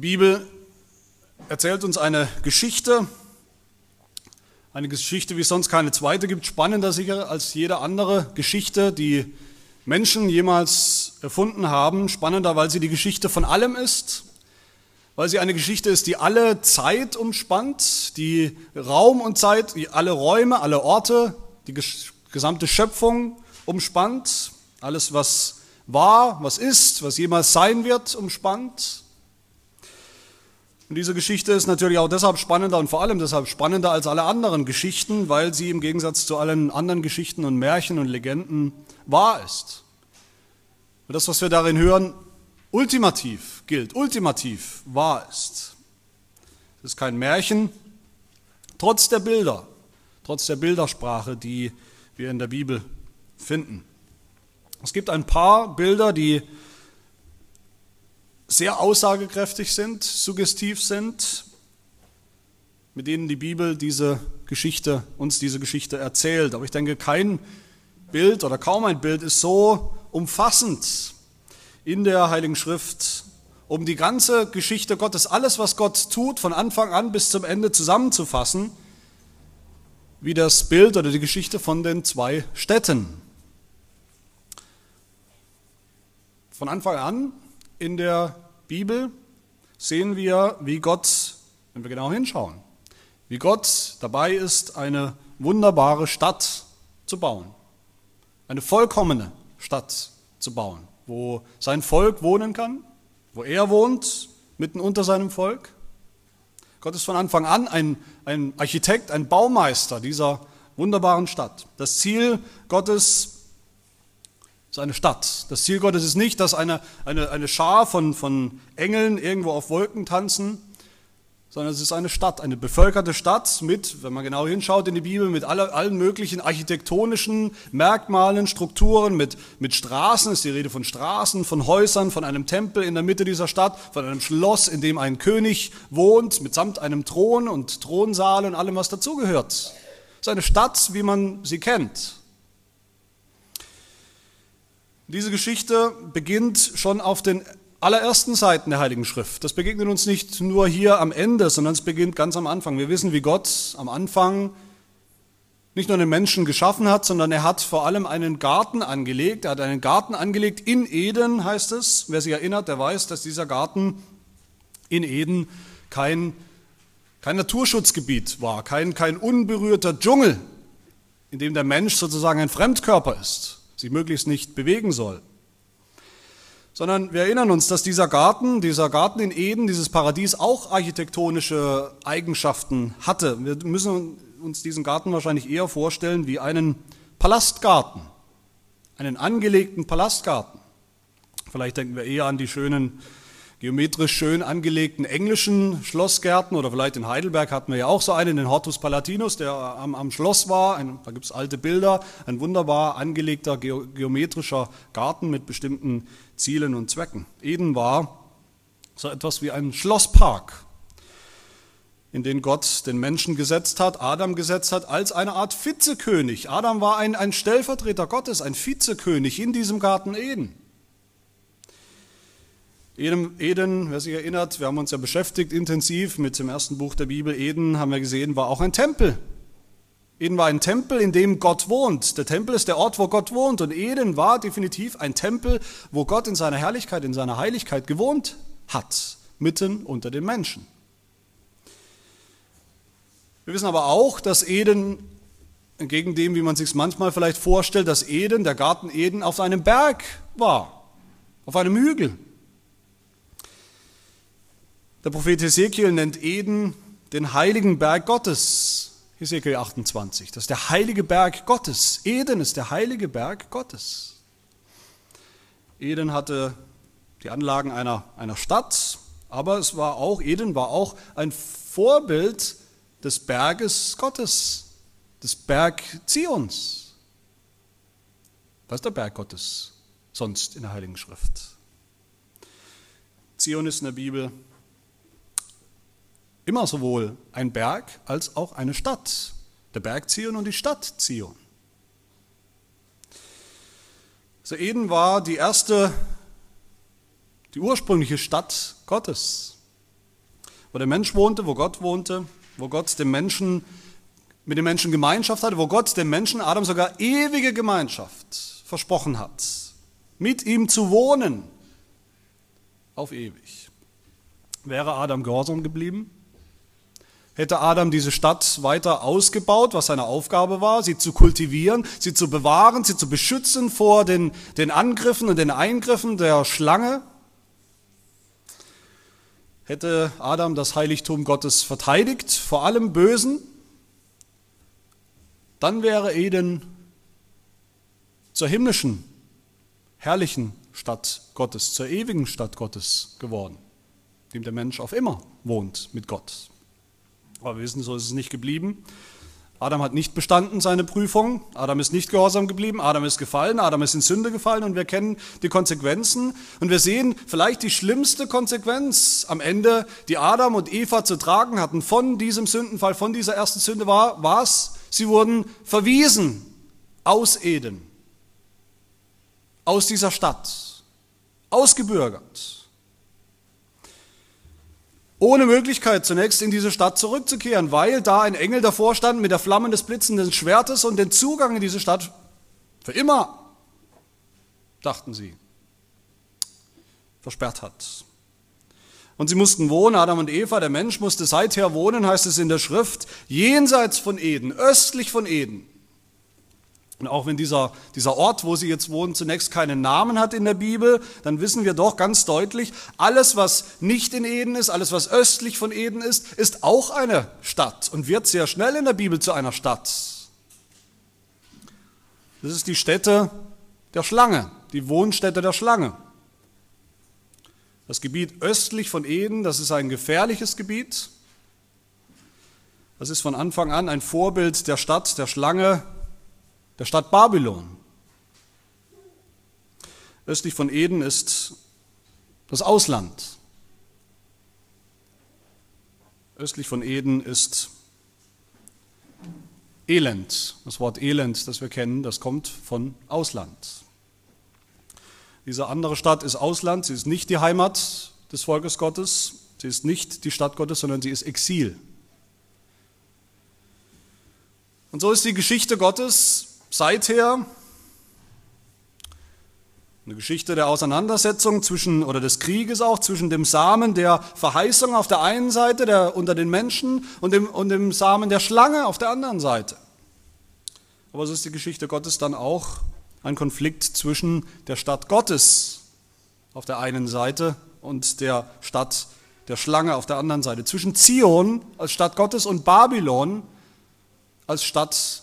Die Bibel erzählt uns eine Geschichte, eine Geschichte, wie es sonst keine zweite gibt, spannender sicher als jede andere Geschichte, die Menschen jemals erfunden haben. Spannender, weil sie die Geschichte von allem ist, weil sie eine Geschichte ist, die alle Zeit umspannt, die Raum und Zeit, die alle Räume, alle Orte, die gesamte Schöpfung umspannt, alles, was war, was ist, was jemals sein wird, umspannt. Und diese Geschichte ist natürlich auch deshalb spannender und vor allem deshalb spannender als alle anderen Geschichten, weil sie im Gegensatz zu allen anderen Geschichten und Märchen und Legenden wahr ist. Und das, was wir darin hören, ultimativ gilt, ultimativ wahr ist. Es ist kein Märchen, trotz der Bilder, trotz der Bildersprache, die wir in der Bibel finden. Es gibt ein paar Bilder, die sehr aussagekräftig sind, suggestiv sind, mit denen die Bibel diese Geschichte, uns diese Geschichte erzählt. Aber ich denke, kein Bild oder kaum ein Bild ist so umfassend in der Heiligen Schrift, um die ganze Geschichte Gottes, alles, was Gott tut, von Anfang an bis zum Ende zusammenzufassen, wie das Bild oder die Geschichte von den zwei Städten. Von Anfang an in der Bibel sehen wir, wie Gott, wenn wir genau hinschauen, wie Gott dabei ist, eine wunderbare Stadt zu bauen. Eine vollkommene Stadt zu bauen, wo sein Volk wohnen kann, wo er wohnt, mitten unter seinem Volk. Gott ist von Anfang an ein, ein Architekt, ein Baumeister dieser wunderbaren Stadt. Das Ziel Gottes ist eine Stadt. Das Ziel Gottes ist nicht, dass eine, eine, eine Schar von, von Engeln irgendwo auf Wolken tanzen, sondern es ist eine Stadt, eine bevölkerte Stadt mit, wenn man genau hinschaut in die Bibel, mit alle, allen möglichen architektonischen Merkmalen, Strukturen, mit, mit Straßen, ist die Rede von Straßen, von Häusern, von einem Tempel in der Mitte dieser Stadt, von einem Schloss, in dem ein König wohnt, mitsamt einem Thron und Thronsaal und allem, was dazugehört. Es ist eine Stadt, wie man sie kennt. Diese Geschichte beginnt schon auf den allerersten Seiten der Heiligen Schrift. Das begegnet uns nicht nur hier am Ende, sondern es beginnt ganz am Anfang. Wir wissen, wie Gott am Anfang nicht nur den Menschen geschaffen hat, sondern er hat vor allem einen Garten angelegt. Er hat einen Garten angelegt in Eden, heißt es. Wer sich erinnert, der weiß, dass dieser Garten in Eden kein, kein Naturschutzgebiet war, kein, kein unberührter Dschungel, in dem der Mensch sozusagen ein Fremdkörper ist sich möglichst nicht bewegen soll. Sondern wir erinnern uns, dass dieser Garten, dieser Garten in Eden, dieses Paradies auch architektonische Eigenschaften hatte. Wir müssen uns diesen Garten wahrscheinlich eher vorstellen wie einen Palastgarten, einen angelegten Palastgarten. Vielleicht denken wir eher an die schönen geometrisch schön angelegten englischen Schlossgärten oder vielleicht in Heidelberg hatten wir ja auch so einen, den Hortus Palatinus, der am, am Schloss war. Ein, da gibt es alte Bilder, ein wunderbar angelegter geometrischer Garten mit bestimmten Zielen und Zwecken. Eden war so etwas wie ein Schlosspark, in den Gott den Menschen gesetzt hat, Adam gesetzt hat, als eine Art Vizekönig. Adam war ein, ein Stellvertreter Gottes, ein Vizekönig in diesem Garten Eden. Eden, Eden, wer sich erinnert, wir haben uns ja beschäftigt intensiv mit dem ersten Buch der Bibel. Eden, haben wir gesehen, war auch ein Tempel. Eden war ein Tempel, in dem Gott wohnt. Der Tempel ist der Ort, wo Gott wohnt. Und Eden war definitiv ein Tempel, wo Gott in seiner Herrlichkeit, in seiner Heiligkeit gewohnt hat, mitten unter den Menschen. Wir wissen aber auch, dass Eden, entgegen dem, wie man sich manchmal vielleicht vorstellt, dass Eden, der Garten Eden, auf einem Berg war, auf einem Hügel. Der Prophet Hesekiel nennt Eden den heiligen Berg Gottes. Hesekiel 28. Das ist der heilige Berg Gottes. Eden ist der heilige Berg Gottes. Eden hatte die Anlagen einer, einer Stadt, aber es war auch, Eden war auch ein Vorbild des Berges Gottes, des Berg Zions. Was ist der Berg Gottes sonst in der Heiligen Schrift? Zion ist in der Bibel immer sowohl ein Berg als auch eine Stadt. Der Berg Zion und die Stadt Zion. So Eden war die erste, die ursprüngliche Stadt Gottes. wo der Mensch wohnte, wo Gott wohnte, wo Gott dem Menschen mit dem Menschen Gemeinschaft hatte, wo Gott dem Menschen Adam sogar ewige Gemeinschaft versprochen hat, mit ihm zu wohnen auf ewig. Wäre Adam gehorsam geblieben? Hätte Adam diese Stadt weiter ausgebaut, was seine Aufgabe war, sie zu kultivieren, sie zu bewahren, sie zu beschützen vor den, den Angriffen und den Eingriffen der Schlange? Hätte Adam das Heiligtum Gottes verteidigt vor allem Bösen, dann wäre Eden zur himmlischen, herrlichen Stadt Gottes, zur ewigen Stadt Gottes geworden, dem der Mensch auf immer wohnt mit Gott. Aber wir wissen, so ist es nicht geblieben. Adam hat nicht bestanden seine Prüfung, Adam ist nicht gehorsam geblieben, Adam ist gefallen, Adam ist in Sünde gefallen. Und wir kennen die Konsequenzen. Und wir sehen vielleicht die schlimmste Konsequenz am Ende, die Adam und Eva zu tragen hatten von diesem Sündenfall, von dieser ersten Sünde war, was? Sie wurden verwiesen aus Eden, aus dieser Stadt, ausgebürgert ohne Möglichkeit zunächst in diese Stadt zurückzukehren, weil da ein Engel davor stand mit der Flamme des blitzenden Schwertes und den Zugang in diese Stadt für immer, dachten sie, versperrt hat. Und sie mussten wohnen, Adam und Eva, der Mensch musste seither wohnen, heißt es in der Schrift, jenseits von Eden, östlich von Eden. Und auch wenn dieser, dieser Ort, wo sie jetzt wohnen, zunächst keinen Namen hat in der Bibel, dann wissen wir doch ganz deutlich, alles, was nicht in Eden ist, alles, was östlich von Eden ist, ist auch eine Stadt und wird sehr schnell in der Bibel zu einer Stadt. Das ist die Stätte der Schlange, die Wohnstätte der Schlange. Das Gebiet östlich von Eden, das ist ein gefährliches Gebiet. Das ist von Anfang an ein Vorbild der Stadt, der Schlange, der Stadt Babylon. Östlich von Eden ist das Ausland. Östlich von Eden ist Elend. Das Wort Elend, das wir kennen, das kommt von Ausland. Diese andere Stadt ist Ausland, sie ist nicht die Heimat des Volkes Gottes, sie ist nicht die Stadt Gottes, sondern sie ist Exil. Und so ist die Geschichte Gottes seither eine Geschichte der Auseinandersetzung zwischen, oder des Krieges auch, zwischen dem Samen der Verheißung auf der einen Seite, der unter den Menschen, und dem, und dem Samen der Schlange auf der anderen Seite. Aber so ist die Geschichte Gottes dann auch ein Konflikt zwischen der Stadt Gottes auf der einen Seite und der Stadt der Schlange auf der anderen Seite. Zwischen Zion als Stadt Gottes und Babylon als Stadt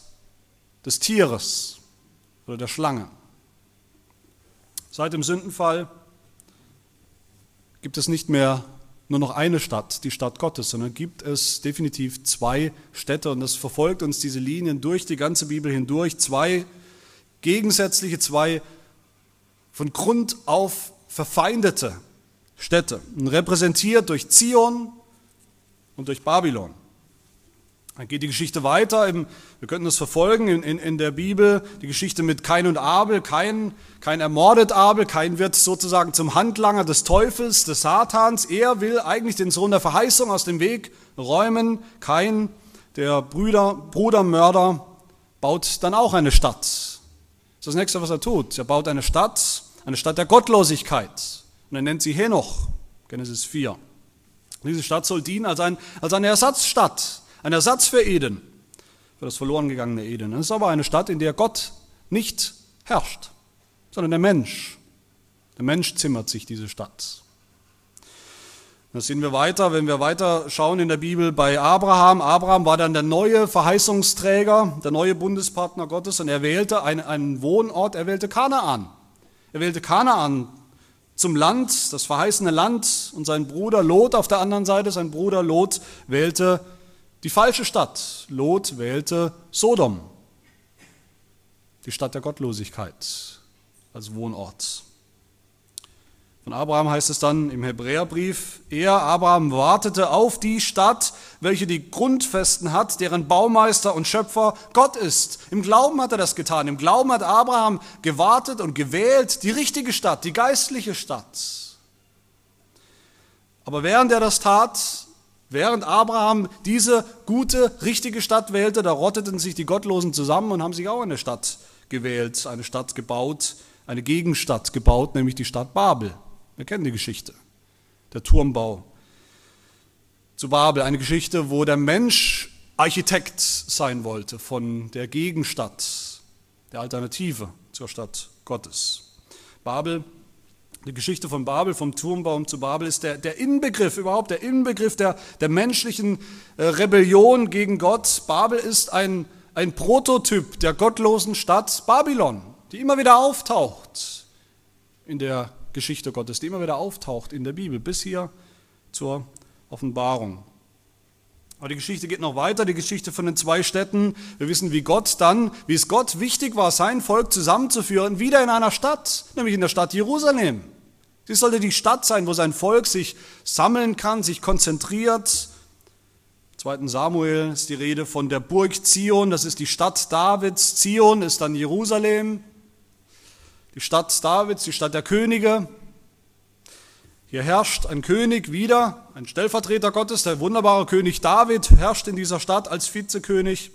des Tieres oder der Schlange. Seit dem Sündenfall gibt es nicht mehr nur noch eine Stadt, die Stadt Gottes, sondern gibt es definitiv zwei Städte und das verfolgt uns diese Linien durch die ganze Bibel hindurch, zwei gegensätzliche, zwei von Grund auf verfeindete Städte, repräsentiert durch Zion und durch Babylon. Dann geht die Geschichte weiter. Wir könnten das verfolgen in, in, in, der Bibel. Die Geschichte mit Kain und Abel. Kain, Kain ermordet Abel. Kain wird sozusagen zum Handlanger des Teufels, des Satans. Er will eigentlich den Sohn der Verheißung aus dem Weg räumen. Kain, der Brüder, Brudermörder, baut dann auch eine Stadt. Das ist das nächste, was er tut. Er baut eine Stadt, eine Stadt der Gottlosigkeit. Und er nennt sie Henoch. Genesis 4. Diese Stadt soll dienen als, ein, als eine Ersatzstadt ein Ersatz für Eden, für das verloren gegangene Eden. Es ist aber eine Stadt, in der Gott nicht herrscht, sondern der Mensch. Der Mensch zimmert sich diese Stadt. Das sehen wir weiter, wenn wir weiter schauen in der Bibel bei Abraham. Abraham war dann der neue Verheißungsträger, der neue Bundespartner Gottes und er wählte einen, Wohnort, er wählte Kanaan. Er wählte Kanaan zum Land, das verheißene Land und sein Bruder Lot auf der anderen Seite, sein Bruder Lot wählte die falsche Stadt. Lot wählte Sodom, die Stadt der Gottlosigkeit, als Wohnort. Von Abraham heißt es dann im Hebräerbrief, er, Abraham, wartete auf die Stadt, welche die Grundfesten hat, deren Baumeister und Schöpfer Gott ist. Im Glauben hat er das getan. Im Glauben hat Abraham gewartet und gewählt die richtige Stadt, die geistliche Stadt. Aber während er das tat, Während Abraham diese gute, richtige Stadt wählte, da rotteten sich die Gottlosen zusammen und haben sich auch eine Stadt gewählt, eine Stadt gebaut, eine Gegenstadt gebaut, nämlich die Stadt Babel. Wir kennen die Geschichte, der Turmbau zu Babel, eine Geschichte, wo der Mensch Architekt sein wollte von der Gegenstadt, der Alternative zur Stadt Gottes. Babel die Geschichte von Babel, vom Turmbaum zu Babel, ist der, der Inbegriff, überhaupt der Inbegriff der, der menschlichen äh, Rebellion gegen Gott. Babel ist ein, ein Prototyp der gottlosen Stadt Babylon, die immer wieder auftaucht in der Geschichte Gottes, die immer wieder auftaucht in der Bibel, bis hier zur Offenbarung. Aber die Geschichte geht noch weiter, die Geschichte von den zwei Städten. Wir wissen, wie Gott dann, wie es Gott wichtig war, sein Volk zusammenzuführen, wieder in einer Stadt, nämlich in der Stadt Jerusalem. Sie sollte die Stadt sein, wo sein Volk sich sammeln kann, sich konzentriert. Im 2. Samuel ist die Rede von der Burg Zion, das ist die Stadt Davids. Zion ist dann Jerusalem. Die Stadt Davids, die Stadt der Könige. Hier herrscht ein König wieder, ein Stellvertreter Gottes, der wunderbare König David herrscht in dieser Stadt als Vizekönig.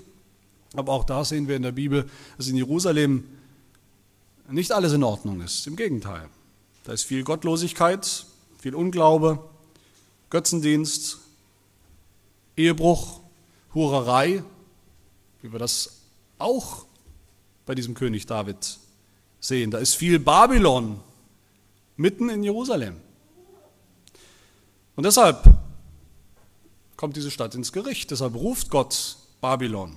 Aber auch da sehen wir in der Bibel, dass in Jerusalem nicht alles in Ordnung ist. Im Gegenteil. Da ist viel Gottlosigkeit, viel Unglaube, Götzendienst, Ehebruch, Hurerei, wie wir das auch bei diesem König David sehen. Da ist viel Babylon mitten in Jerusalem. Und deshalb kommt diese Stadt ins Gericht, deshalb ruft Gott Babylon.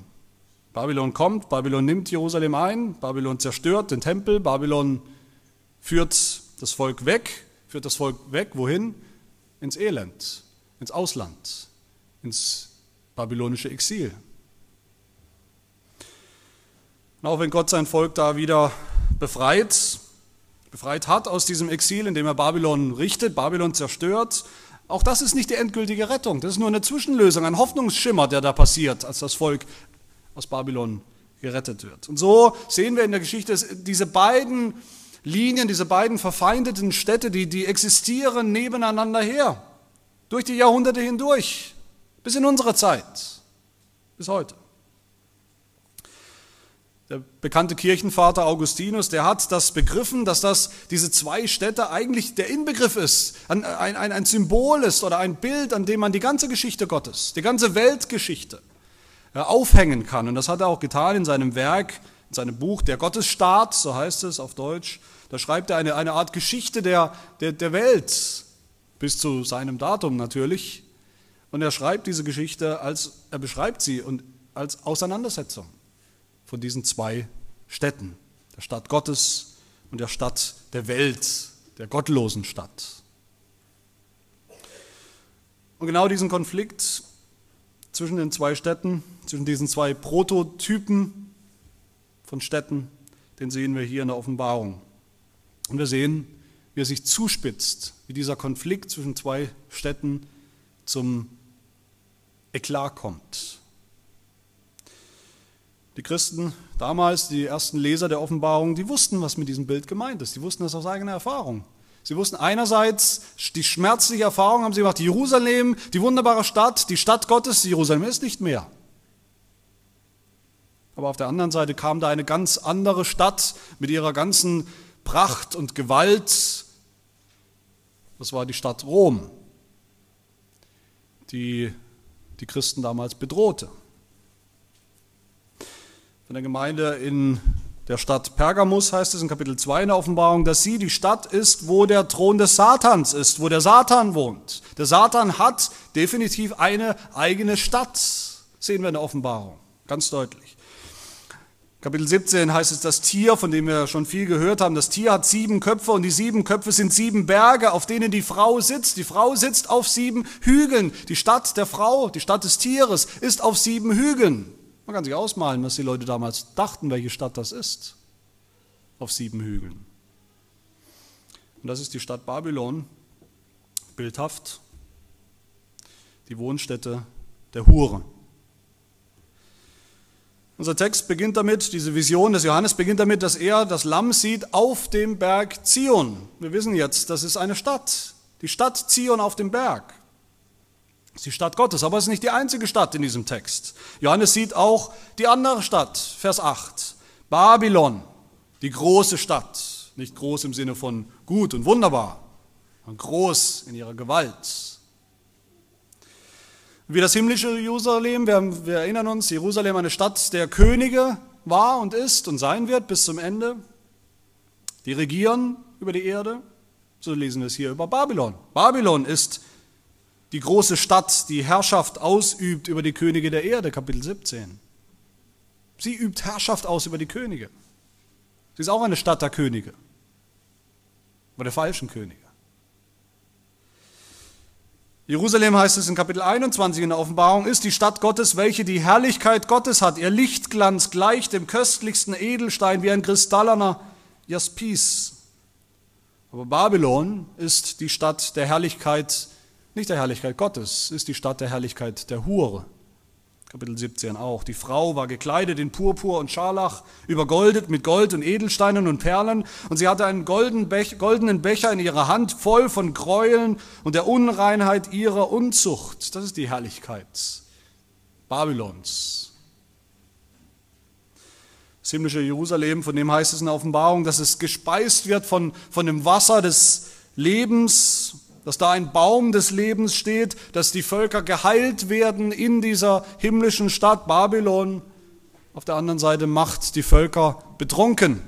Babylon kommt, Babylon nimmt Jerusalem ein, Babylon zerstört den Tempel, Babylon führt das Volk weg, führt das Volk weg, wohin? Ins Elend, ins Ausland, ins babylonische Exil. Und auch wenn Gott sein Volk da wieder befreit, befreit hat aus diesem Exil, indem er Babylon richtet, Babylon zerstört, auch das ist nicht die endgültige Rettung. Das ist nur eine Zwischenlösung, ein Hoffnungsschimmer, der da passiert, als das Volk aus Babylon gerettet wird. Und so sehen wir in der Geschichte diese beiden Linien, diese beiden verfeindeten Städte, die, die existieren nebeneinander her, durch die Jahrhunderte hindurch, bis in unsere Zeit, bis heute. Der bekannte Kirchenvater Augustinus, der hat das begriffen, dass das, diese zwei Städte eigentlich der Inbegriff ist, ein, ein, ein Symbol ist oder ein Bild, an dem man die ganze Geschichte Gottes, die ganze Weltgeschichte aufhängen kann. Und das hat er auch getan in seinem Werk, in seinem Buch Der Gottesstaat, so heißt es auf Deutsch. Da schreibt er eine, eine Art Geschichte der, der, der Welt, bis zu seinem Datum natürlich. Und er schreibt diese Geschichte, als er beschreibt sie und als Auseinandersetzung von diesen zwei Städten, der Stadt Gottes und der Stadt der Welt, der gottlosen Stadt. Und genau diesen Konflikt zwischen den zwei Städten, zwischen diesen zwei Prototypen von Städten, den sehen wir hier in der Offenbarung. Und wir sehen, wie er sich zuspitzt, wie dieser Konflikt zwischen zwei Städten zum Eklat kommt. Die Christen damals, die ersten Leser der Offenbarung, die wussten, was mit diesem Bild gemeint ist. Die wussten das aus eigener Erfahrung. Sie wussten einerseits die schmerzliche Erfahrung, haben sie gemacht, Jerusalem, die wunderbare Stadt, die Stadt Gottes, Jerusalem ist nicht mehr. Aber auf der anderen Seite kam da eine ganz andere Stadt mit ihrer ganzen Pracht und Gewalt. Das war die Stadt Rom, die die Christen damals bedrohte. Von der Gemeinde in der Stadt Pergamus heißt es in Kapitel 2 in der Offenbarung, dass sie die Stadt ist, wo der Thron des Satans ist, wo der Satan wohnt. Der Satan hat definitiv eine eigene Stadt, sehen wir in der Offenbarung, ganz deutlich. Kapitel 17 heißt es, das Tier, von dem wir schon viel gehört haben, das Tier hat sieben Köpfe und die sieben Köpfe sind sieben Berge, auf denen die Frau sitzt. Die Frau sitzt auf sieben Hügeln. Die Stadt der Frau, die Stadt des Tieres, ist auf sieben Hügeln. Man kann sich ausmalen, was die Leute damals dachten, welche Stadt das ist, auf sieben Hügeln. Und das ist die Stadt Babylon, bildhaft, die Wohnstätte der Hure. Unser Text beginnt damit, diese Vision des Johannes beginnt damit, dass er das Lamm sieht auf dem Berg Zion. Wir wissen jetzt, das ist eine Stadt, die Stadt Zion auf dem Berg. Ist die Stadt Gottes, aber es ist nicht die einzige Stadt in diesem Text. Johannes sieht auch die andere Stadt, Vers 8. Babylon, die große Stadt. Nicht groß im Sinne von gut und wunderbar, sondern groß in ihrer Gewalt. Wie das himmlische Jerusalem, wir, wir erinnern uns, Jerusalem eine Stadt der Könige war und ist und sein wird bis zum Ende. Die regieren über die Erde. So lesen wir es hier über Babylon. Babylon ist die große Stadt, die Herrschaft ausübt über die Könige der Erde, Kapitel 17. Sie übt Herrschaft aus über die Könige. Sie ist auch eine Stadt der Könige, aber der falschen Könige. Jerusalem heißt es in Kapitel 21 in der Offenbarung, ist die Stadt Gottes, welche die Herrlichkeit Gottes hat. Ihr Lichtglanz gleicht dem köstlichsten Edelstein wie ein kristallener Jaspis. Aber Babylon ist die Stadt der Herrlichkeit, nicht der Herrlichkeit Gottes, ist die Stadt der Herrlichkeit der Hure. Kapitel 17 auch. Die Frau war gekleidet in Purpur und Scharlach, übergoldet mit Gold und Edelsteinen und Perlen, und sie hatte einen goldenen Becher in ihrer Hand, voll von Gräueln und der Unreinheit ihrer Unzucht. Das ist die Herrlichkeit Babylons. Das himmlische Jerusalem, von dem heißt es in der Offenbarung, dass es gespeist wird von, von dem Wasser des Lebens, dass da ein Baum des Lebens steht, dass die Völker geheilt werden in dieser himmlischen Stadt Babylon. Auf der anderen Seite macht die Völker betrunken.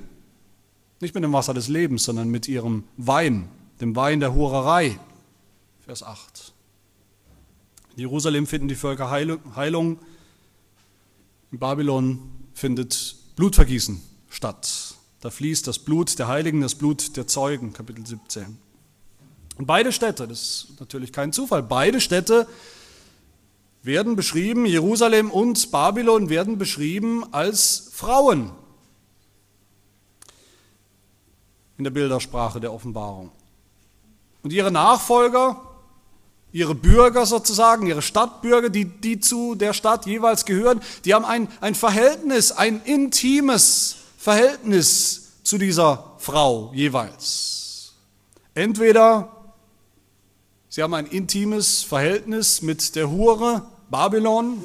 Nicht mit dem Wasser des Lebens, sondern mit ihrem Wein, dem Wein der Hurerei. Vers 8. In Jerusalem finden die Völker Heilung. In Babylon findet Blutvergießen statt. Da fließt das Blut der Heiligen, das Blut der Zeugen, Kapitel 17. Und beide Städte, das ist natürlich kein Zufall, beide Städte werden beschrieben, Jerusalem und Babylon werden beschrieben als Frauen in der Bildersprache der Offenbarung. Und ihre Nachfolger, ihre Bürger sozusagen, ihre Stadtbürger, die, die zu der Stadt jeweils gehören, die haben ein, ein Verhältnis, ein intimes Verhältnis zu dieser Frau jeweils. Entweder Sie haben ein intimes Verhältnis mit der Hure Babylon.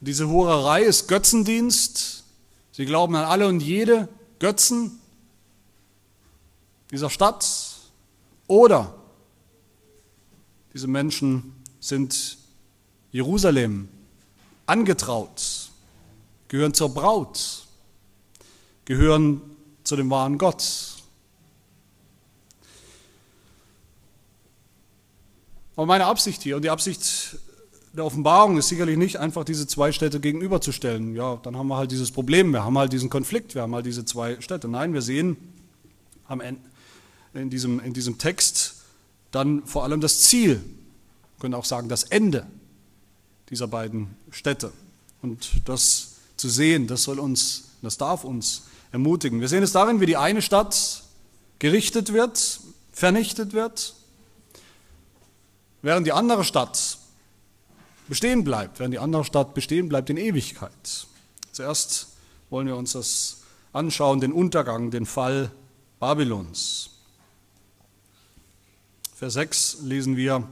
Diese Hurerei ist Götzendienst. Sie glauben an alle und jede Götzen dieser Stadt. Oder diese Menschen sind Jerusalem angetraut, gehören zur Braut, gehören zu dem wahren Gott. Aber meine Absicht hier und die Absicht der Offenbarung ist sicherlich nicht einfach diese zwei Städte gegenüberzustellen. Ja, dann haben wir halt dieses Problem, wir haben halt diesen Konflikt, wir haben halt diese zwei Städte. Nein, wir sehen am Ende, in, diesem, in diesem Text dann vor allem das Ziel, wir können auch sagen das Ende dieser beiden Städte. Und das zu sehen, das soll uns, das darf uns ermutigen. Wir sehen es darin, wie die eine Stadt gerichtet wird, vernichtet wird während die andere Stadt bestehen bleibt, während die andere Stadt bestehen bleibt in Ewigkeit. Zuerst wollen wir uns das anschauen, den Untergang, den Fall Babylons. Vers 6 lesen wir,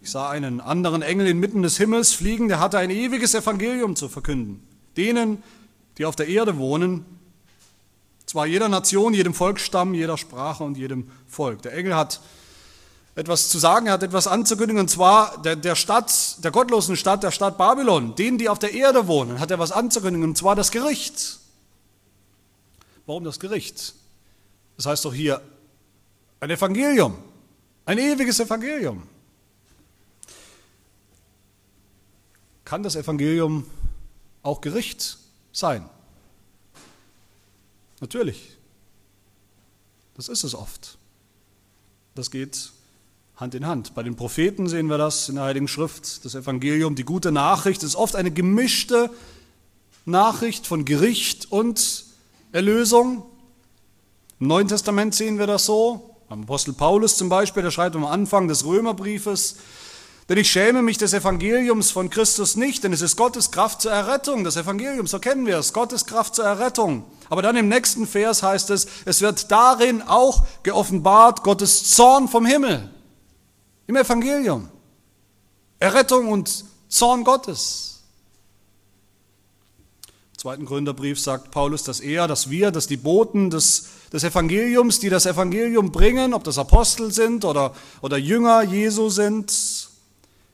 ich sah einen anderen Engel inmitten des Himmels fliegen, der hatte ein ewiges Evangelium zu verkünden. Denen, die auf der Erde wohnen, zwar jeder Nation, jedem Volksstamm, jeder Sprache und jedem Volk. Der Engel hat etwas zu sagen, er hat etwas anzukündigen, und zwar der, der Stadt, der gottlosen Stadt, der Stadt Babylon, denen, die auf der Erde wohnen, hat er was anzukündigen, und zwar das Gericht. Warum das Gericht? Das heißt doch hier ein Evangelium, ein ewiges Evangelium. Kann das Evangelium auch Gericht sein? Natürlich. Das ist es oft. Das geht Hand in Hand. Bei den Propheten sehen wir das in der Heiligen Schrift, das Evangelium, die gute Nachricht ist oft eine gemischte Nachricht von Gericht und Erlösung. Im Neuen Testament sehen wir das so. Am Apostel Paulus zum Beispiel, der schreibt am Anfang des Römerbriefes, denn ich schäme mich des Evangeliums von Christus nicht, denn es ist Gottes Kraft zur Errettung. Das Evangelium, so kennen wir es, Gottes Kraft zur Errettung. Aber dann im nächsten Vers heißt es, es wird darin auch geoffenbart Gottes Zorn vom Himmel im Evangelium. Errettung und Zorn Gottes. Im zweiten Gründerbrief sagt Paulus, dass er, dass wir, dass die Boten des, des Evangeliums, die das Evangelium bringen, ob das Apostel sind oder, oder Jünger Jesu sind,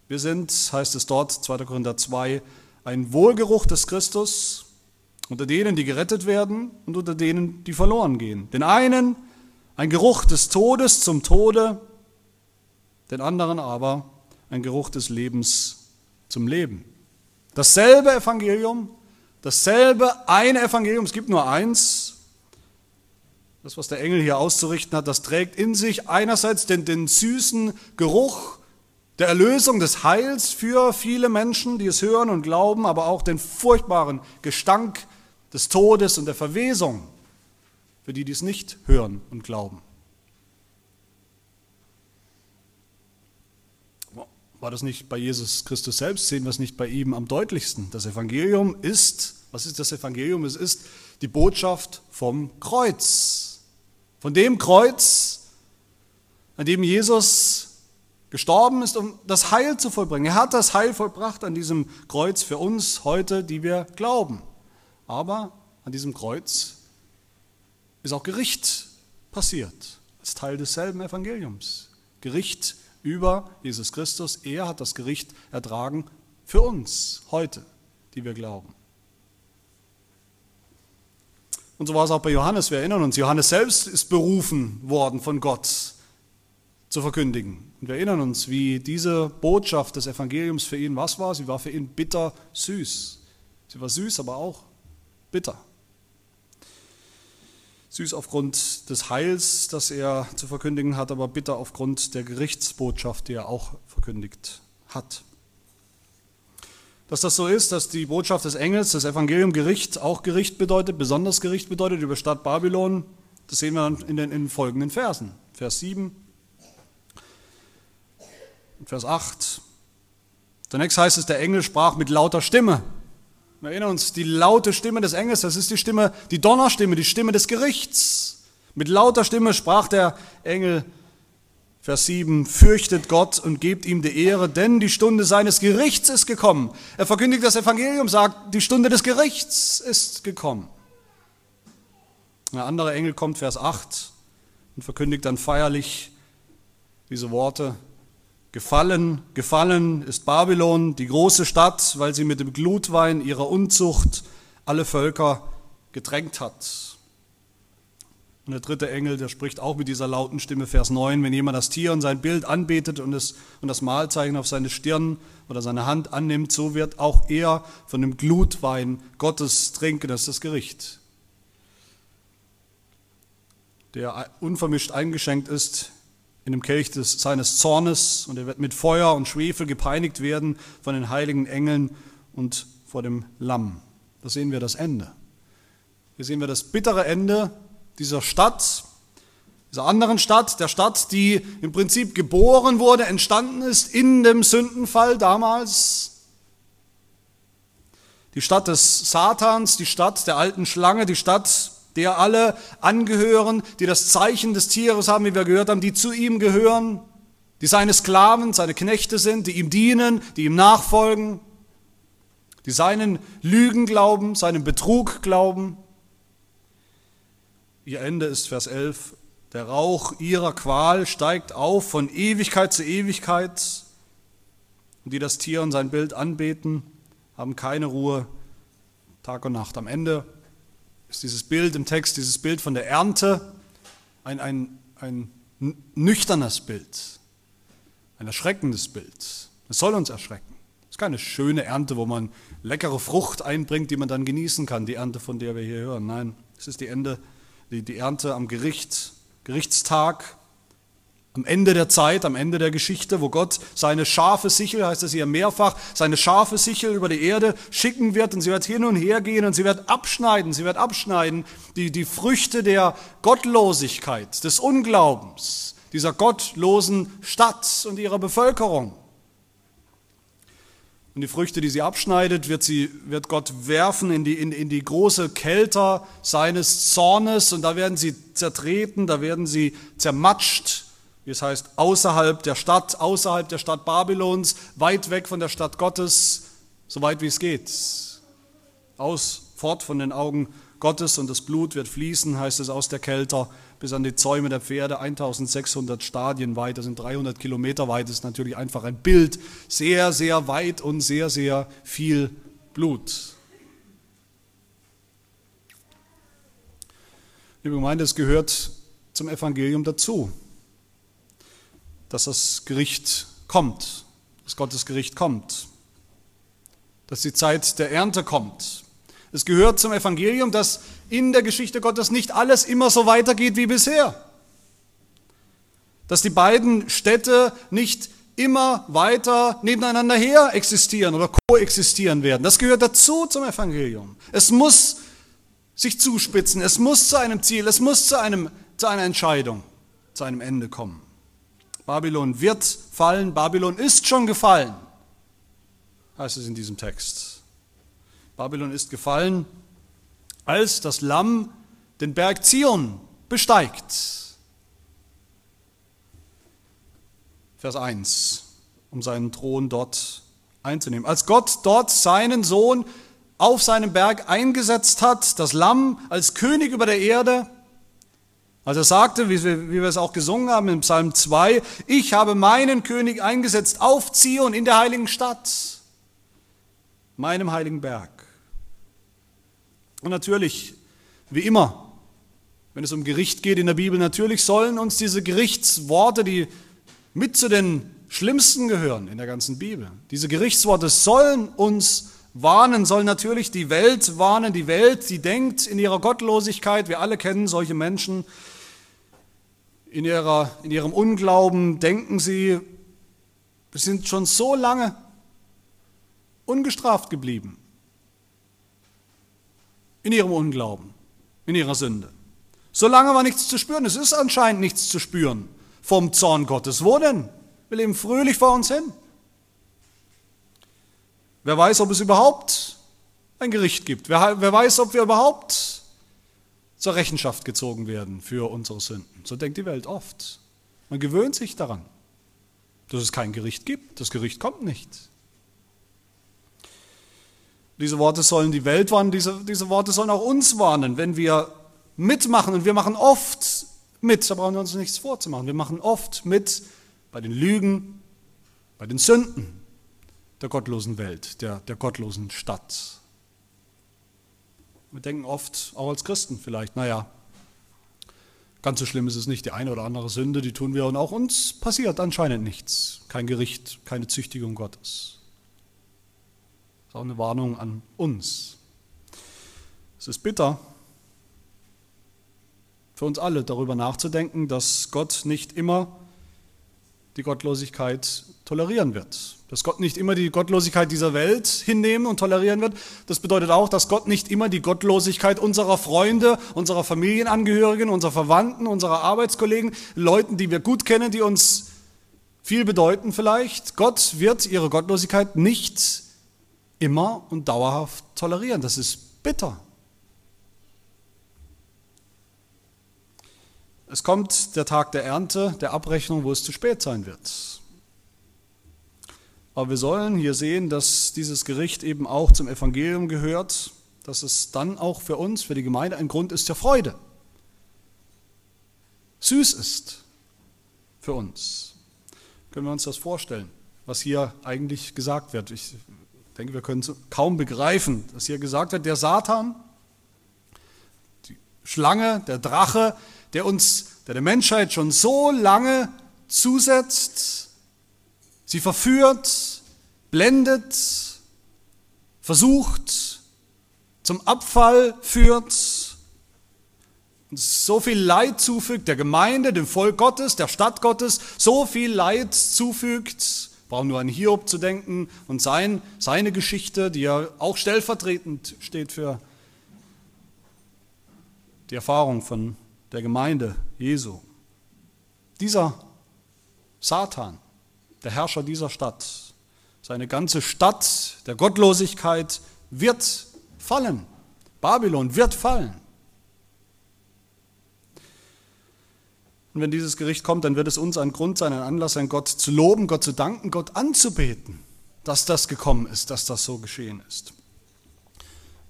wir sind, heißt es dort, 2. Korinther 2, ein Wohlgeruch des Christus unter denen, die gerettet werden und unter denen, die verloren gehen. Den einen ein Geruch des Todes zum Tode, den anderen aber ein Geruch des Lebens zum Leben. Dasselbe Evangelium, dasselbe eine Evangelium, es gibt nur eins. Das, was der Engel hier auszurichten hat, das trägt in sich einerseits den, den süßen Geruch der Erlösung, des Heils für viele Menschen, die es hören und glauben, aber auch den furchtbaren Gestank des Todes und der Verwesung für die, die es nicht hören und glauben. War das nicht bei Jesus Christus selbst? Sehen wir es nicht bei ihm am deutlichsten? Das Evangelium ist, was ist das Evangelium? Es ist die Botschaft vom Kreuz. Von dem Kreuz, an dem Jesus gestorben ist, um das Heil zu vollbringen. Er hat das Heil vollbracht an diesem Kreuz für uns heute, die wir glauben. Aber an diesem Kreuz ist auch Gericht passiert, als Teil desselben Evangeliums. Gericht über Jesus Christus. Er hat das Gericht ertragen für uns heute, die wir glauben. Und so war es auch bei Johannes, wir erinnern uns, Johannes selbst ist berufen worden von Gott zu verkündigen. Und wir erinnern uns, wie diese Botschaft des Evangeliums für ihn was war. Sie war für ihn bitter süß. Sie war süß, aber auch bitter. Süß aufgrund des Heils, das er zu verkündigen hat, aber bitter aufgrund der Gerichtsbotschaft, die er auch verkündigt hat. Dass das so ist, dass die Botschaft des Engels, das Evangelium Gericht, auch Gericht bedeutet, besonders Gericht bedeutet über Stadt Babylon, das sehen wir in den, in den folgenden Versen. Vers 7, Vers 8. Zunächst heißt es, der Engel sprach mit lauter Stimme. Wir erinnern uns, die laute Stimme des Engels, das ist die Stimme, die Donnerstimme, die Stimme des Gerichts. Mit lauter Stimme sprach der Engel, Vers 7, fürchtet Gott und gebt ihm die Ehre, denn die Stunde seines Gerichts ist gekommen. Er verkündigt das Evangelium, sagt, die Stunde des Gerichts ist gekommen. Ein anderer Engel kommt, Vers 8, und verkündigt dann feierlich diese Worte, Gefallen, gefallen ist Babylon, die große Stadt, weil sie mit dem Glutwein ihrer Unzucht alle Völker gedrängt hat. Und der dritte Engel, der spricht auch mit dieser lauten Stimme, Vers 9, wenn jemand das Tier und sein Bild anbetet und, es, und das Mahlzeichen auf seine Stirn oder seine Hand annimmt, so wird auch er von dem Glutwein Gottes trinken, das ist das Gericht. Der unvermischt eingeschenkt ist in dem Kelch des, seines Zornes und er wird mit Feuer und Schwefel gepeinigt werden von den heiligen Engeln und vor dem Lamm. Da sehen wir das Ende. Hier sehen wir das bittere Ende dieser Stadt, dieser anderen Stadt, der Stadt, die im Prinzip geboren wurde, entstanden ist in dem Sündenfall damals. Die Stadt des Satans, die Stadt der alten Schlange, die Stadt der alle angehören, die das Zeichen des Tieres haben, wie wir gehört haben, die zu ihm gehören, die seine Sklaven, seine Knechte sind, die ihm dienen, die ihm nachfolgen, die seinen Lügen glauben, seinen Betrug glauben. Ihr Ende ist Vers 11. Der Rauch ihrer Qual steigt auf von Ewigkeit zu Ewigkeit. Und die das Tier und sein Bild anbeten, haben keine Ruhe Tag und Nacht. Am Ende ist dieses Bild im Text, dieses Bild von der Ernte, ein, ein, ein nüchternes Bild, ein erschreckendes Bild. Es soll uns erschrecken. Es ist keine schöne Ernte, wo man leckere Frucht einbringt, die man dann genießen kann, die Ernte, von der wir hier hören. Nein, es ist die, Ende, die, die Ernte am Gericht, Gerichtstag, am Ende der Zeit, am Ende der Geschichte, wo Gott seine scharfe Sichel, heißt es hier mehrfach, seine scharfe Sichel über die Erde schicken wird und sie wird hin und her gehen und sie wird abschneiden, sie wird abschneiden die, die Früchte der Gottlosigkeit, des Unglaubens, dieser gottlosen Stadt und ihrer Bevölkerung. Und die Früchte, die sie abschneidet, wird, sie, wird Gott werfen in die, in, in die große Kelter seines Zornes und da werden sie zertreten, da werden sie zermatscht wie es heißt, außerhalb der Stadt, außerhalb der Stadt Babylons, weit weg von der Stadt Gottes, so weit wie es geht. Aus, fort von den Augen Gottes und das Blut wird fließen, heißt es aus der Kelter, bis an die Zäume der Pferde, 1600 Stadien weit, das sind 300 Kilometer weit, das ist natürlich einfach ein Bild, sehr, sehr weit und sehr, sehr viel Blut. Liebe Gemeinde, es gehört zum Evangelium dazu, dass das Gericht kommt, dass Gottes Gericht kommt, dass die Zeit der Ernte kommt. Es gehört zum Evangelium, dass in der Geschichte Gottes nicht alles immer so weitergeht wie bisher. Dass die beiden Städte nicht immer weiter nebeneinander her existieren oder koexistieren werden. Das gehört dazu zum Evangelium. Es muss sich zuspitzen. Es muss zu einem Ziel, es muss zu, einem, zu einer Entscheidung, zu einem Ende kommen. Babylon wird fallen, Babylon ist schon gefallen, heißt es in diesem Text. Babylon ist gefallen, als das Lamm den Berg Zion besteigt. Vers 1, um seinen Thron dort einzunehmen. Als Gott dort seinen Sohn auf seinem Berg eingesetzt hat, das Lamm als König über der Erde. Als er sagte, wie wir, es auch gesungen haben im Psalm 2, ich habe meinen König eingesetzt auf Zion in der heiligen Stadt, meinem heiligen Berg. Und natürlich, wie immer, wenn es um Gericht geht in der Bibel, natürlich sollen uns diese Gerichtsworte, die mit zu den schlimmsten gehören in der ganzen Bibel, diese Gerichtsworte sollen uns warnen, soll natürlich die Welt warnen, die Welt, die denkt in ihrer Gottlosigkeit, wir alle kennen solche Menschen, in, ihrer, in ihrem Unglauben denken sie, wir sind schon so lange ungestraft geblieben. In ihrem Unglauben, in ihrer Sünde. So lange war nichts zu spüren. Es ist anscheinend nichts zu spüren vom Zorn Gottes. Wo denn? Wir leben fröhlich vor uns hin. Wer weiß, ob es überhaupt ein Gericht gibt. Wer, wer weiß, ob wir überhaupt zur Rechenschaft gezogen werden für unsere Sünden. So denkt die Welt oft. Man gewöhnt sich daran, dass es kein Gericht gibt. Das Gericht kommt nicht. Diese Worte sollen die Welt warnen, diese, diese Worte sollen auch uns warnen, wenn wir mitmachen. Und wir machen oft mit, da brauchen wir uns nichts vorzumachen. Wir machen oft mit bei den Lügen, bei den Sünden, der gottlosen Welt, der, der gottlosen Stadt. Wir denken oft, auch als Christen vielleicht, naja, ganz so schlimm ist es nicht. Die eine oder andere Sünde, die tun wir und auch uns passiert anscheinend nichts. Kein Gericht, keine Züchtigung Gottes. Das ist auch eine Warnung an uns. Es ist bitter für uns alle darüber nachzudenken, dass Gott nicht immer die Gottlosigkeit tolerieren wird. Dass Gott nicht immer die Gottlosigkeit dieser Welt hinnehmen und tolerieren wird. Das bedeutet auch, dass Gott nicht immer die Gottlosigkeit unserer Freunde, unserer Familienangehörigen, unserer Verwandten, unserer Arbeitskollegen, Leuten, die wir gut kennen, die uns viel bedeuten vielleicht. Gott wird ihre Gottlosigkeit nicht immer und dauerhaft tolerieren. Das ist bitter. Es kommt der Tag der Ernte, der Abrechnung, wo es zu spät sein wird. Aber wir sollen hier sehen, dass dieses Gericht eben auch zum Evangelium gehört, dass es dann auch für uns, für die Gemeinde ein Grund ist der Freude. Süß ist für uns. Können wir uns das vorstellen, was hier eigentlich gesagt wird? Ich denke, wir können es kaum begreifen, dass hier gesagt wird, der Satan, die Schlange, der Drache, der uns, der der Menschheit schon so lange zusetzt, sie verführt, blendet, versucht, zum Abfall führt, und so viel Leid zufügt der Gemeinde, dem Volk Gottes, der Stadt Gottes, so viel Leid zufügt, brauchen nur an Hiob zu denken und sein, seine Geschichte, die ja auch stellvertretend steht für die Erfahrung von der Gemeinde Jesu. Dieser Satan, der Herrscher dieser Stadt. Seine ganze Stadt der Gottlosigkeit wird fallen. Babylon wird fallen. Und wenn dieses Gericht kommt, dann wird es uns ein Grund sein, ein Anlass sein, Gott zu loben, Gott zu danken, Gott anzubeten, dass das gekommen ist, dass das so geschehen ist.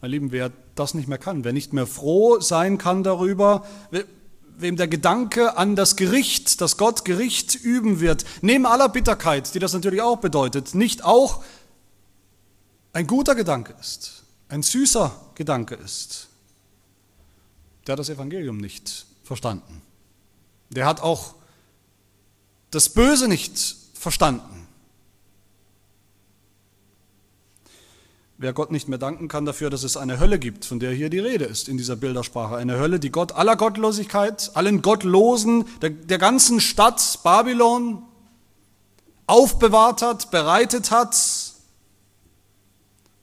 Meine Lieben, wer das nicht mehr kann, wer nicht mehr froh sein kann darüber, wem der Gedanke an das Gericht, dass Gott Gericht üben wird, neben aller Bitterkeit, die das natürlich auch bedeutet, nicht auch ein guter Gedanke ist, ein süßer Gedanke ist, der hat das Evangelium nicht verstanden. Der hat auch das Böse nicht verstanden. Wer Gott nicht mehr danken kann dafür, dass es eine Hölle gibt, von der hier die Rede ist in dieser Bildersprache. Eine Hölle, die Gott aller Gottlosigkeit, allen Gottlosen, der, der ganzen Stadt Babylon aufbewahrt hat, bereitet hat.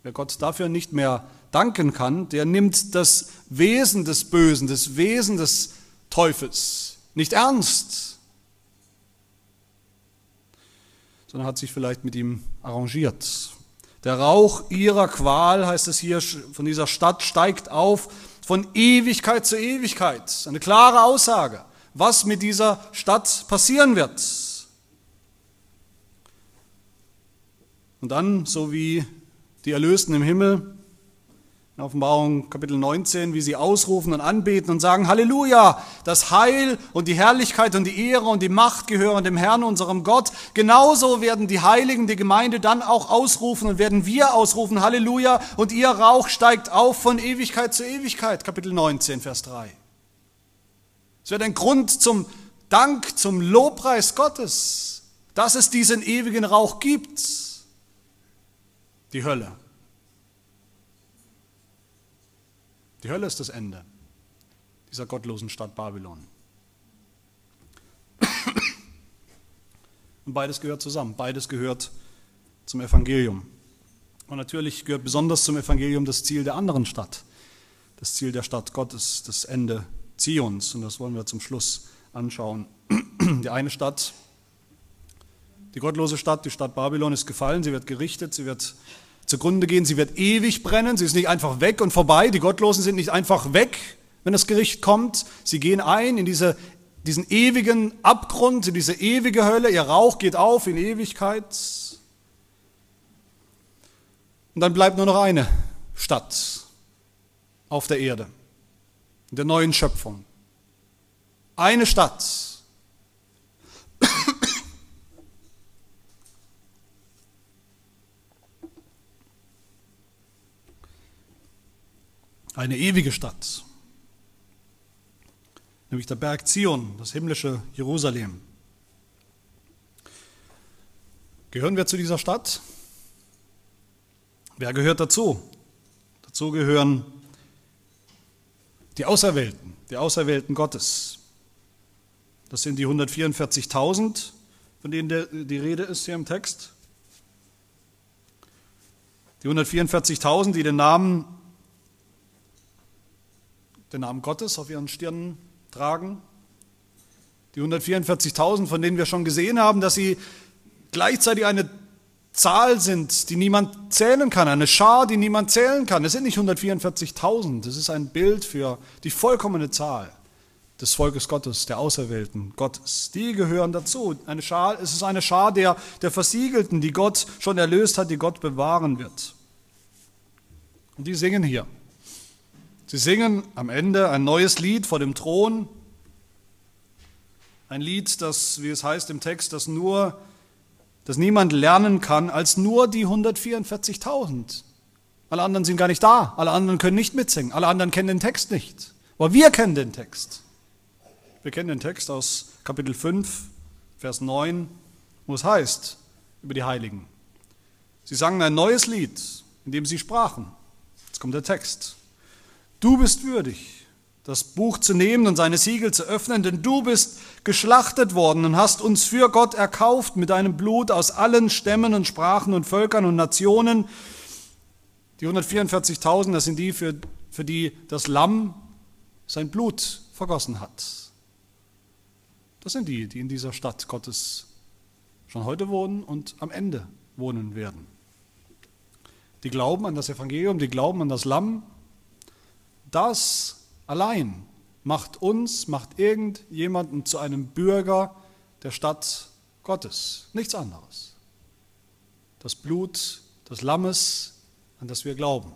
Wer Gott dafür nicht mehr danken kann, der nimmt das Wesen des Bösen, das Wesen des Teufels nicht ernst, sondern hat sich vielleicht mit ihm arrangiert. Der Rauch ihrer Qual, heißt es hier, von dieser Stadt steigt auf von Ewigkeit zu Ewigkeit. Eine klare Aussage, was mit dieser Stadt passieren wird. Und dann, so wie die Erlösten im Himmel, in Offenbarung Kapitel 19, wie sie ausrufen und anbeten und sagen, Halleluja, das Heil und die Herrlichkeit und die Ehre und die Macht gehören dem Herrn, unserem Gott. Genauso werden die Heiligen, die Gemeinde dann auch ausrufen und werden wir ausrufen, Halleluja, und ihr Rauch steigt auf von Ewigkeit zu Ewigkeit. Kapitel 19, Vers 3. Es wird ein Grund zum Dank, zum Lobpreis Gottes, dass es diesen ewigen Rauch gibt. Die Hölle. Die Hölle ist das Ende dieser gottlosen Stadt Babylon. Und beides gehört zusammen, beides gehört zum Evangelium. Und natürlich gehört besonders zum Evangelium das Ziel der anderen Stadt, das Ziel der Stadt Gottes, das Ende Zions. Und das wollen wir zum Schluss anschauen. Die eine Stadt, die gottlose Stadt, die Stadt Babylon ist gefallen, sie wird gerichtet, sie wird zugrunde gehen. Sie wird ewig brennen. Sie ist nicht einfach weg und vorbei. Die Gottlosen sind nicht einfach weg, wenn das Gericht kommt. Sie gehen ein in diese, diesen ewigen Abgrund, in diese ewige Hölle. Ihr Rauch geht auf in Ewigkeit. Und dann bleibt nur noch eine Stadt auf der Erde, in der neuen Schöpfung. Eine Stadt eine ewige Stadt, nämlich der Berg Zion, das himmlische Jerusalem. Gehören wir zu dieser Stadt? Wer gehört dazu? Dazu gehören die Auserwählten, die Auserwählten Gottes. Das sind die 144.000, von denen die Rede ist hier im Text. Die 144.000, die den Namen den Namen Gottes auf ihren Stirnen tragen. Die 144.000, von denen wir schon gesehen haben, dass sie gleichzeitig eine Zahl sind, die niemand zählen kann, eine Schar, die niemand zählen kann. Es sind nicht 144.000, das ist ein Bild für die vollkommene Zahl des Volkes Gottes, der Auserwählten Gottes. Die gehören dazu. Eine Schar, es ist eine Schar der, der Versiegelten, die Gott schon erlöst hat, die Gott bewahren wird. Und die singen hier. Sie singen am Ende ein neues Lied vor dem Thron. Ein Lied, das, wie es heißt im Text, das nur, das niemand lernen kann als nur die 144.000. Alle anderen sind gar nicht da. Alle anderen können nicht mitsingen. Alle anderen kennen den Text nicht. Aber wir kennen den Text. Wir kennen den Text aus Kapitel 5, Vers 9, wo es heißt über die Heiligen. Sie sangen ein neues Lied, in dem sie sprachen. Jetzt kommt der Text. Du bist würdig, das Buch zu nehmen und seine Siegel zu öffnen, denn du bist geschlachtet worden und hast uns für Gott erkauft mit deinem Blut aus allen Stämmen und Sprachen und Völkern und Nationen. Die 144.000, das sind die, für, für die das Lamm sein Blut vergossen hat. Das sind die, die in dieser Stadt Gottes schon heute wohnen und am Ende wohnen werden. Die glauben an das Evangelium, die glauben an das Lamm das allein macht uns, macht irgendjemanden zu einem Bürger der Stadt Gottes. Nichts anderes. Das Blut des Lammes, an das wir glauben.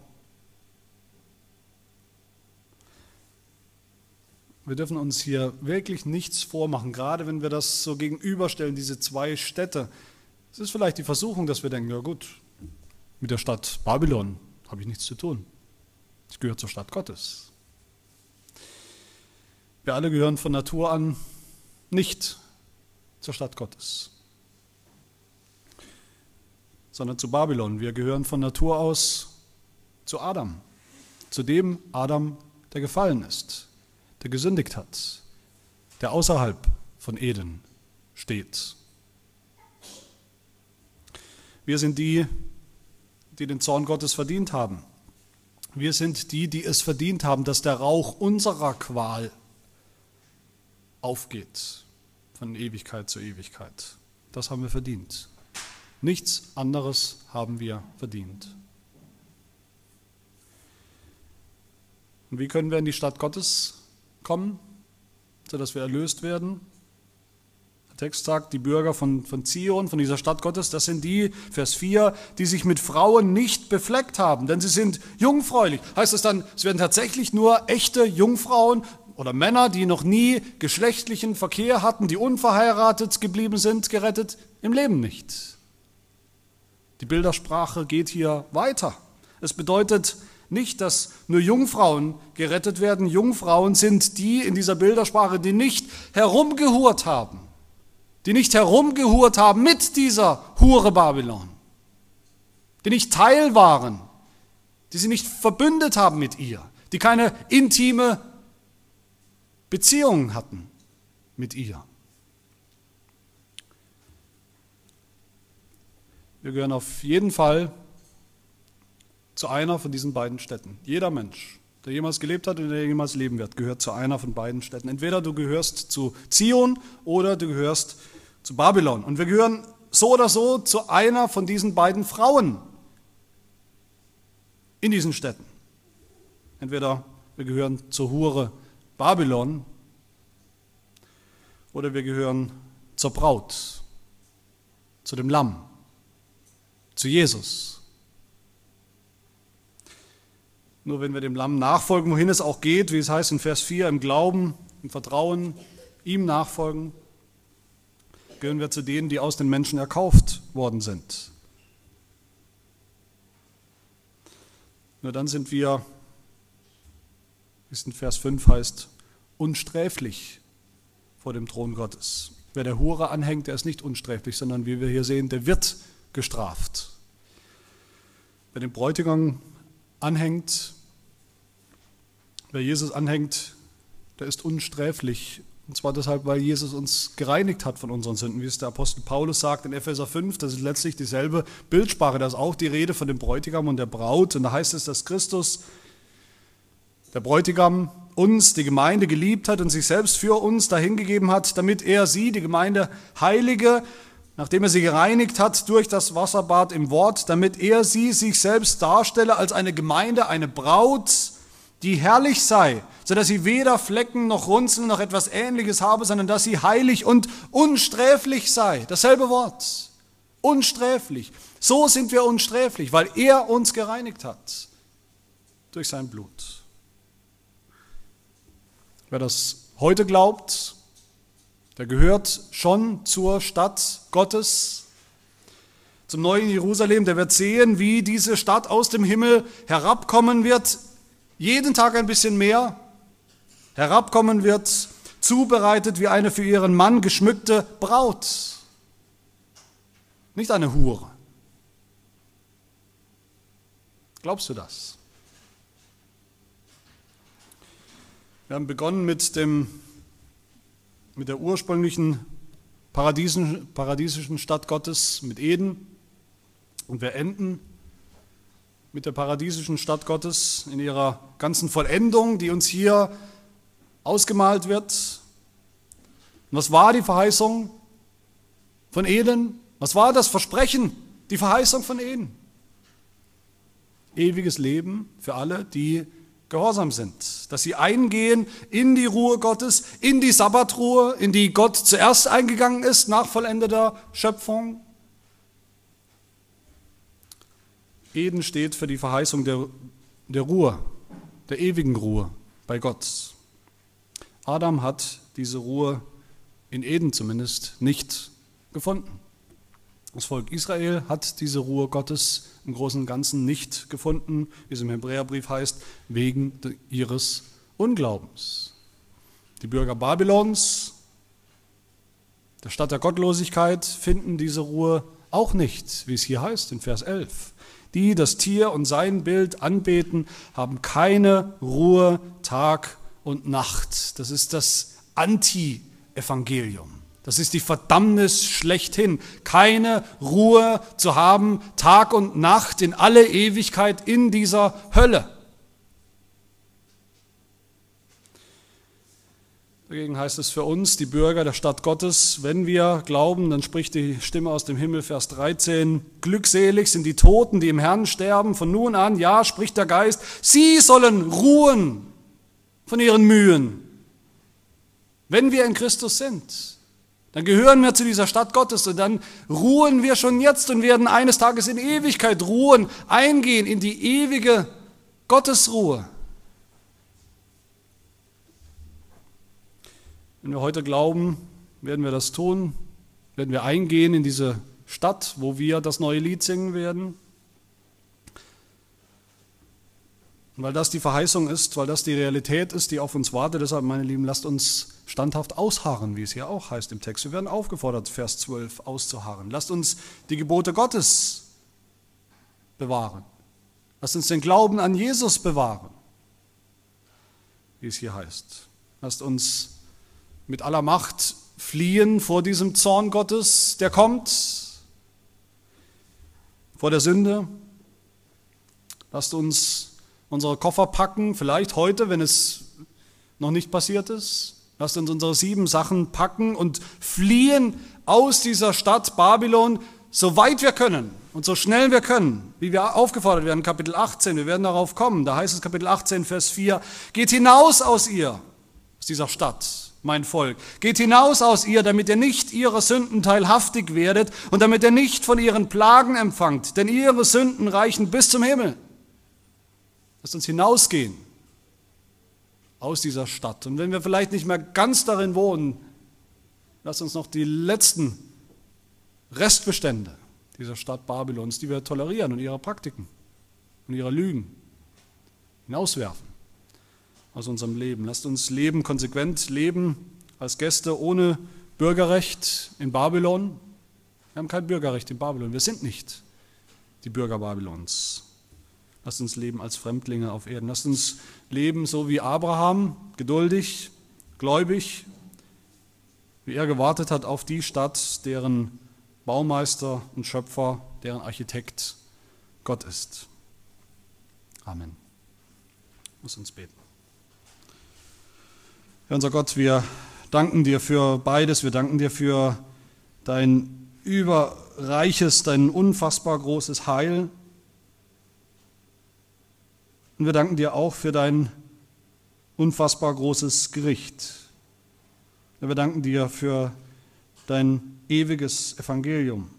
Wir dürfen uns hier wirklich nichts vormachen, gerade wenn wir das so gegenüberstellen, diese zwei Städte. Es ist vielleicht die Versuchung, dass wir denken, ja gut, mit der Stadt Babylon habe ich nichts zu tun. Ich gehöre zur Stadt Gottes. Wir alle gehören von Natur an nicht zur Stadt Gottes, sondern zu Babylon. Wir gehören von Natur aus zu Adam, zu dem Adam, der gefallen ist, der gesündigt hat, der außerhalb von Eden steht. Wir sind die, die den Zorn Gottes verdient haben. Wir sind die, die es verdient haben, dass der Rauch unserer Qual aufgeht von Ewigkeit zu Ewigkeit. Das haben wir verdient. Nichts anderes haben wir verdient. Und wie können wir in die Stadt Gottes kommen, sodass wir erlöst werden? Text sagt, die Bürger von, von Zion, von dieser Stadt Gottes, das sind die, Vers 4, die sich mit Frauen nicht befleckt haben, denn sie sind jungfräulich. Heißt das dann, es werden tatsächlich nur echte Jungfrauen oder Männer, die noch nie geschlechtlichen Verkehr hatten, die unverheiratet geblieben sind, gerettet? Im Leben nicht. Die Bildersprache geht hier weiter. Es bedeutet nicht, dass nur Jungfrauen gerettet werden. Jungfrauen sind die in dieser Bildersprache, die nicht herumgehurt haben, die nicht herumgehurt haben mit dieser Hure Babylon, die nicht Teil waren, die sie nicht verbündet haben mit ihr, die keine intime Beziehungen hatten mit ihr. Wir gehören auf jeden Fall zu einer von diesen beiden Städten. Jeder Mensch, der jemals gelebt hat und der jemals leben wird, gehört zu einer von beiden Städten. Entweder du gehörst zu Zion oder du gehörst zu Babylon. Und wir gehören so oder so zu einer von diesen beiden Frauen in diesen Städten. Entweder wir gehören zur Hure Babylon oder wir gehören zur Braut, zu dem Lamm, zu Jesus. Nur wenn wir dem Lamm nachfolgen, wohin es auch geht, wie es heißt in Vers 4, im Glauben, im Vertrauen, ihm nachfolgen, gehören wir zu denen, die aus den Menschen erkauft worden sind. Nur dann sind wir, wie es in Vers 5 heißt, unsträflich vor dem Thron Gottes. Wer der Hure anhängt, der ist nicht unsträflich, sondern wie wir hier sehen, der wird gestraft. Wer den Bräutigam anhängt, wer Jesus anhängt, der ist unsträflich. Und zwar deshalb, weil Jesus uns gereinigt hat von unseren Sünden, wie es der Apostel Paulus sagt in Epheser 5. Das ist letztlich dieselbe Bildsprache. Da ist auch die Rede von dem Bräutigam und der Braut. Und da heißt es, dass Christus der Bräutigam uns, die Gemeinde, geliebt hat und sich selbst für uns dahingegeben hat, damit er sie, die Gemeinde, heilige, nachdem er sie gereinigt hat durch das Wasserbad im Wort, damit er sie sich selbst darstelle als eine Gemeinde, eine Braut, die herrlich sei, so dass sie weder Flecken noch Runzeln noch etwas Ähnliches habe, sondern dass sie heilig und unsträflich sei. Dasselbe Wort. Unsträflich. So sind wir unsträflich, weil er uns gereinigt hat durch sein Blut. Wer das heute glaubt, der gehört schon zur Stadt Gottes, zum neuen Jerusalem, der wird sehen, wie diese Stadt aus dem Himmel herabkommen wird, jeden Tag ein bisschen mehr, herabkommen wird, zubereitet wie eine für ihren Mann geschmückte Braut, nicht eine Hure. Glaubst du das? Wir haben begonnen mit, dem, mit der ursprünglichen paradiesischen, paradiesischen Stadt Gottes, mit Eden. Und wir enden mit der paradiesischen Stadt Gottes in ihrer ganzen Vollendung, die uns hier ausgemalt wird. Und was war die Verheißung von Eden? Was war das Versprechen, die Verheißung von Eden? Ewiges Leben für alle, die gehorsam sind, dass sie eingehen in die Ruhe Gottes, in die Sabbatruhe, in die Gott zuerst eingegangen ist nach vollendeter Schöpfung. Eden steht für die Verheißung der, der Ruhe, der ewigen Ruhe bei Gott. Adam hat diese Ruhe in Eden zumindest nicht gefunden. Das Volk Israel hat diese Ruhe Gottes im Großen und Ganzen nicht gefunden, wie es im Hebräerbrief heißt, wegen ihres Unglaubens. Die Bürger Babylons, der Stadt der Gottlosigkeit, finden diese Ruhe auch nicht, wie es hier heißt in Vers 11. Die das Tier und sein Bild anbeten, haben keine Ruhe Tag und Nacht. Das ist das Anti-Evangelium. Das ist die Verdammnis schlechthin, keine Ruhe zu haben, Tag und Nacht in alle Ewigkeit in dieser Hölle. Dagegen heißt es für uns, die Bürger der Stadt Gottes, wenn wir glauben, dann spricht die Stimme aus dem Himmel, Vers 13, glückselig sind die Toten, die im Herrn sterben, von nun an, ja, spricht der Geist, sie sollen ruhen von ihren Mühen, wenn wir in Christus sind. Dann gehören wir zu dieser Stadt Gottes und dann ruhen wir schon jetzt und werden eines Tages in Ewigkeit ruhen, eingehen in die ewige Gottesruhe. Wenn wir heute glauben, werden wir das tun, werden wir eingehen in diese Stadt, wo wir das neue Lied singen werden. Und weil das die Verheißung ist, weil das die Realität ist, die auf uns wartet, deshalb, meine Lieben, lasst uns standhaft ausharren, wie es hier auch heißt im Text. Wir werden aufgefordert, Vers 12 auszuharren. Lasst uns die Gebote Gottes bewahren. Lasst uns den Glauben an Jesus bewahren, wie es hier heißt. Lasst uns mit aller Macht fliehen vor diesem Zorn Gottes, der kommt, vor der Sünde. Lasst uns unsere Koffer packen, vielleicht heute, wenn es noch nicht passiert ist. Lasst uns unsere sieben Sachen packen und fliehen aus dieser Stadt Babylon, so weit wir können und so schnell wir können, wie wir aufgefordert werden, Kapitel 18, wir werden darauf kommen, da heißt es Kapitel 18, Vers 4, geht hinaus aus ihr, aus dieser Stadt, mein Volk, geht hinaus aus ihr, damit ihr nicht ihrer Sünden teilhaftig werdet und damit ihr nicht von ihren Plagen empfangt, denn ihre Sünden reichen bis zum Himmel. Lasst uns hinausgehen aus dieser Stadt. Und wenn wir vielleicht nicht mehr ganz darin wohnen, lasst uns noch die letzten Restbestände dieser Stadt Babylons, die wir tolerieren und ihre Praktiken und ihre Lügen hinauswerfen aus unserem Leben. Lasst uns leben, konsequent leben als Gäste ohne Bürgerrecht in Babylon. Wir haben kein Bürgerrecht in Babylon. Wir sind nicht die Bürger Babylons. Lasst uns leben als Fremdlinge auf Erden. Lasst uns leben so wie Abraham, geduldig, gläubig, wie er gewartet hat auf die Stadt, deren Baumeister und Schöpfer, deren Architekt Gott ist. Amen. Muss uns beten. Herr unser Gott, wir danken dir für beides. Wir danken dir für dein überreiches, dein unfassbar großes Heil und wir danken dir auch für dein unfassbar großes Gericht. Wir danken dir für dein ewiges Evangelium.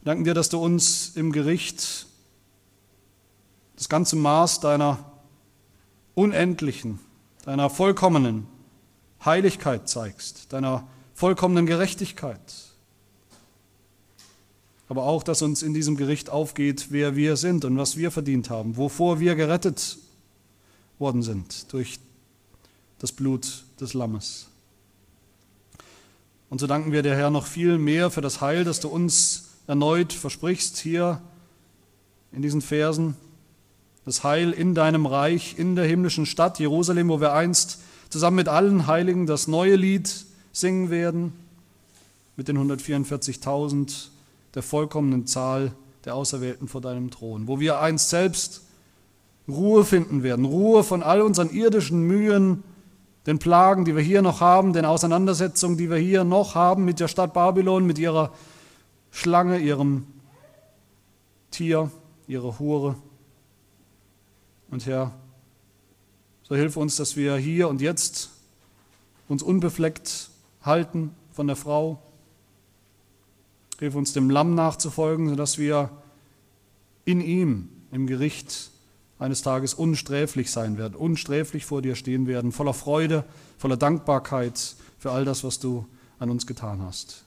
Wir danken dir, dass du uns im Gericht das ganze Maß deiner unendlichen, deiner vollkommenen Heiligkeit zeigst, deiner vollkommenen Gerechtigkeit aber auch, dass uns in diesem Gericht aufgeht, wer wir sind und was wir verdient haben, wovor wir gerettet worden sind durch das Blut des Lammes. Und so danken wir dir, Herr, noch viel mehr für das Heil, das du uns erneut versprichst hier in diesen Versen. Das Heil in deinem Reich, in der himmlischen Stadt Jerusalem, wo wir einst zusammen mit allen Heiligen das neue Lied singen werden, mit den 144.000 der vollkommenen Zahl der Auserwählten vor deinem Thron, wo wir einst selbst Ruhe finden werden, Ruhe von all unseren irdischen Mühen, den Plagen, die wir hier noch haben, den Auseinandersetzungen, die wir hier noch haben mit der Stadt Babylon, mit ihrer Schlange, ihrem Tier, ihrer Hure. Und Herr, so hilf uns, dass wir hier und jetzt uns unbefleckt halten von der Frau. Hilf uns dem Lamm nachzufolgen, sodass wir in ihm im Gericht eines Tages unsträflich sein werden, unsträflich vor dir stehen werden, voller Freude, voller Dankbarkeit für all das, was du an uns getan hast.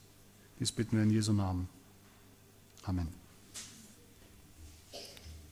Dies bitten wir in Jesu Namen. Amen.